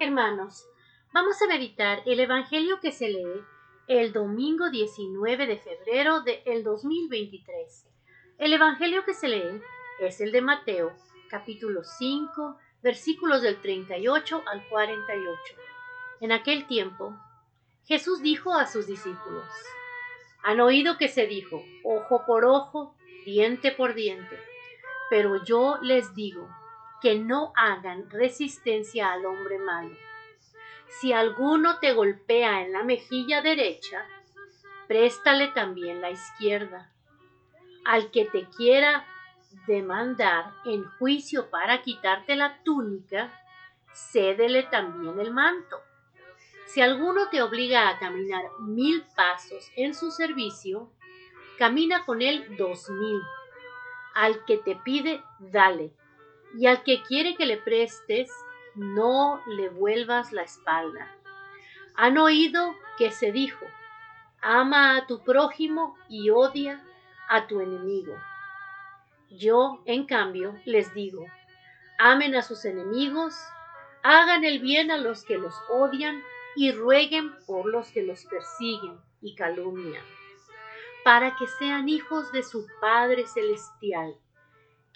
Hermanos, vamos a meditar el Evangelio que se lee el domingo 19 de febrero del 2023. El Evangelio que se lee es el de Mateo, capítulo 5, versículos del 38 al 48. En aquel tiempo, Jesús dijo a sus discípulos, han oído que se dijo, ojo por ojo, diente por diente, pero yo les digo que no hagan resistencia al hombre malo. Si alguno te golpea en la mejilla derecha, préstale también la izquierda. Al que te quiera demandar en juicio para quitarte la túnica, cédele también el manto. Si alguno te obliga a caminar mil pasos en su servicio, camina con él dos mil. Al que te pide, dale. Y al que quiere que le prestes, no le vuelvas la espalda. Han oído que se dijo, ama a tu prójimo y odia a tu enemigo. Yo, en cambio, les digo, amen a sus enemigos, hagan el bien a los que los odian y rueguen por los que los persiguen y calumnian, para que sean hijos de su Padre Celestial,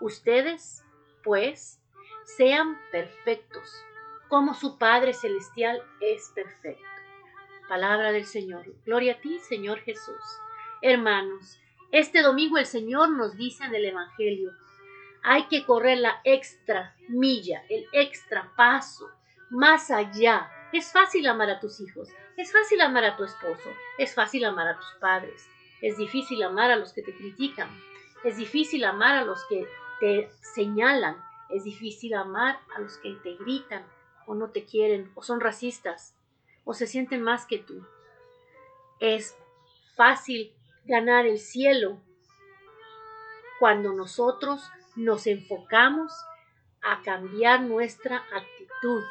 Ustedes, pues, sean perfectos, como su Padre Celestial es perfecto. Palabra del Señor. Gloria a ti, Señor Jesús. Hermanos, este domingo el Señor nos dice en el Evangelio, hay que correr la extra milla, el extra paso, más allá es fácil amar a tus hijos, es fácil amar a tu esposo, es fácil amar a tus padres, es difícil amar a los que te critican, es difícil amar a los que te señalan, es difícil amar a los que te gritan o no te quieren o son racistas o se sienten más que tú. Es fácil ganar el cielo cuando nosotros nos enfocamos a cambiar nuestra actitud,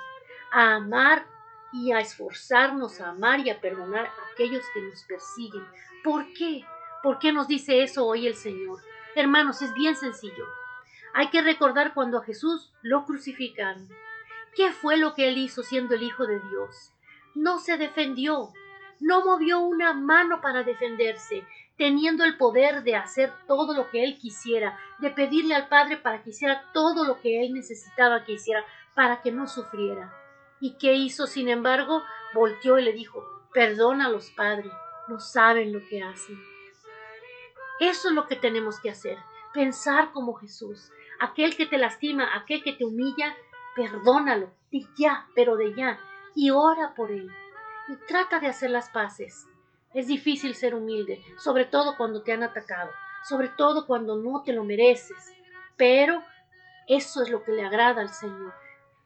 a amar y a esforzarnos a amar y a perdonar a aquellos que nos persiguen. ¿Por qué? ¿Por qué nos dice eso hoy el Señor? Hermanos, es bien sencillo. Hay que recordar cuando a Jesús lo crucificaron. ¿Qué fue lo que él hizo siendo el Hijo de Dios? No se defendió, no movió una mano para defenderse, teniendo el poder de hacer todo lo que él quisiera, de pedirle al Padre para que hiciera todo lo que él necesitaba que hiciera, para que no sufriera. ¿Y qué hizo? Sin embargo, volteó y le dijo, perdona a los padres, no saben lo que hacen. Eso es lo que tenemos que hacer, pensar como Jesús. Aquel que te lastima, aquel que te humilla, perdónalo, de ya, pero de ya, y ora por él. Y trata de hacer las paces. Es difícil ser humilde, sobre todo cuando te han atacado, sobre todo cuando no te lo mereces, pero eso es lo que le agrada al Señor.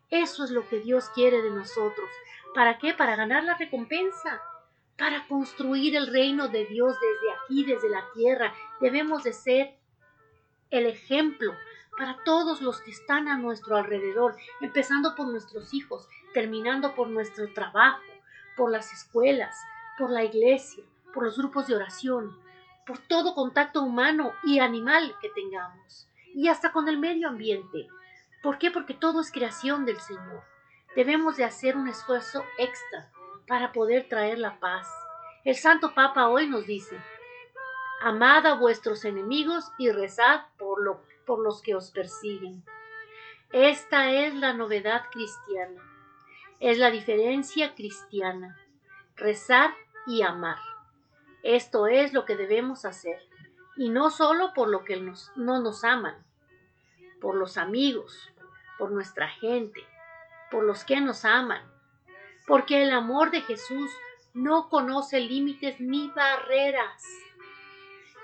Eso es lo que Dios quiere de nosotros. ¿Para qué? Para ganar la recompensa, para construir el reino de Dios desde aquí, desde la tierra. Debemos de ser el ejemplo para todos los que están a nuestro alrededor, empezando por nuestros hijos, terminando por nuestro trabajo, por las escuelas, por la iglesia, por los grupos de oración, por todo contacto humano y animal que tengamos, y hasta con el medio ambiente. ¿Por qué? Porque todo es creación del Señor. Debemos de hacer un esfuerzo extra para poder traer la paz. El Santo Papa hoy nos dice, amad a vuestros enemigos y rezad por, lo, por los que os persiguen. Esta es la novedad cristiana, es la diferencia cristiana, rezar y amar. Esto es lo que debemos hacer, y no solo por lo que nos, no nos aman, por los amigos, por nuestra gente, por los que nos aman, porque el amor de Jesús no conoce límites ni barreras.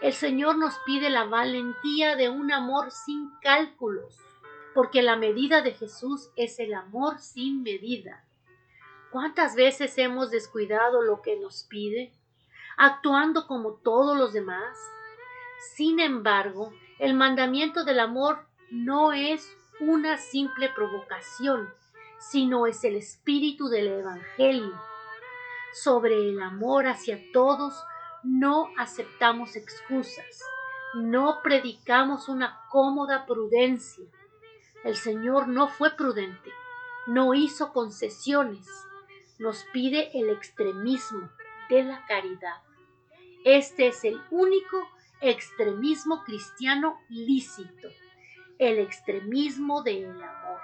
El Señor nos pide la valentía de un amor sin cálculos, porque la medida de Jesús es el amor sin medida. ¿Cuántas veces hemos descuidado lo que nos pide, actuando como todos los demás? Sin embargo, el mandamiento del amor no es una simple provocación, sino es el espíritu del Evangelio. Sobre el amor hacia todos no aceptamos excusas, no predicamos una cómoda prudencia. El Señor no fue prudente, no hizo concesiones, nos pide el extremismo de la caridad. Este es el único extremismo cristiano lícito, el extremismo del amor.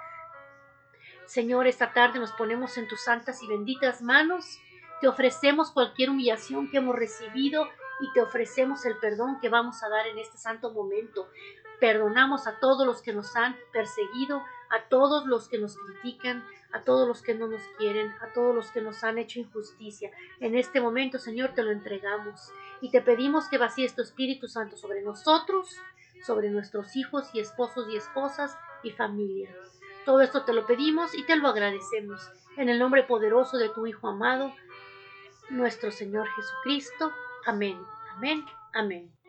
Señor, esta tarde nos ponemos en tus santas y benditas manos, te ofrecemos cualquier humillación que hemos recibido y te ofrecemos el perdón que vamos a dar en este santo momento. Perdonamos a todos los que nos han perseguido, a todos los que nos critican, a todos los que no nos quieren, a todos los que nos han hecho injusticia. En este momento, Señor, te lo entregamos y te pedimos que vacíes tu Espíritu Santo sobre nosotros, sobre nuestros hijos y esposos y esposas y familia. Todo esto te lo pedimos y te lo agradecemos. En el nombre poderoso de tu Hijo amado, nuestro Señor Jesucristo. Amén, amén, amén.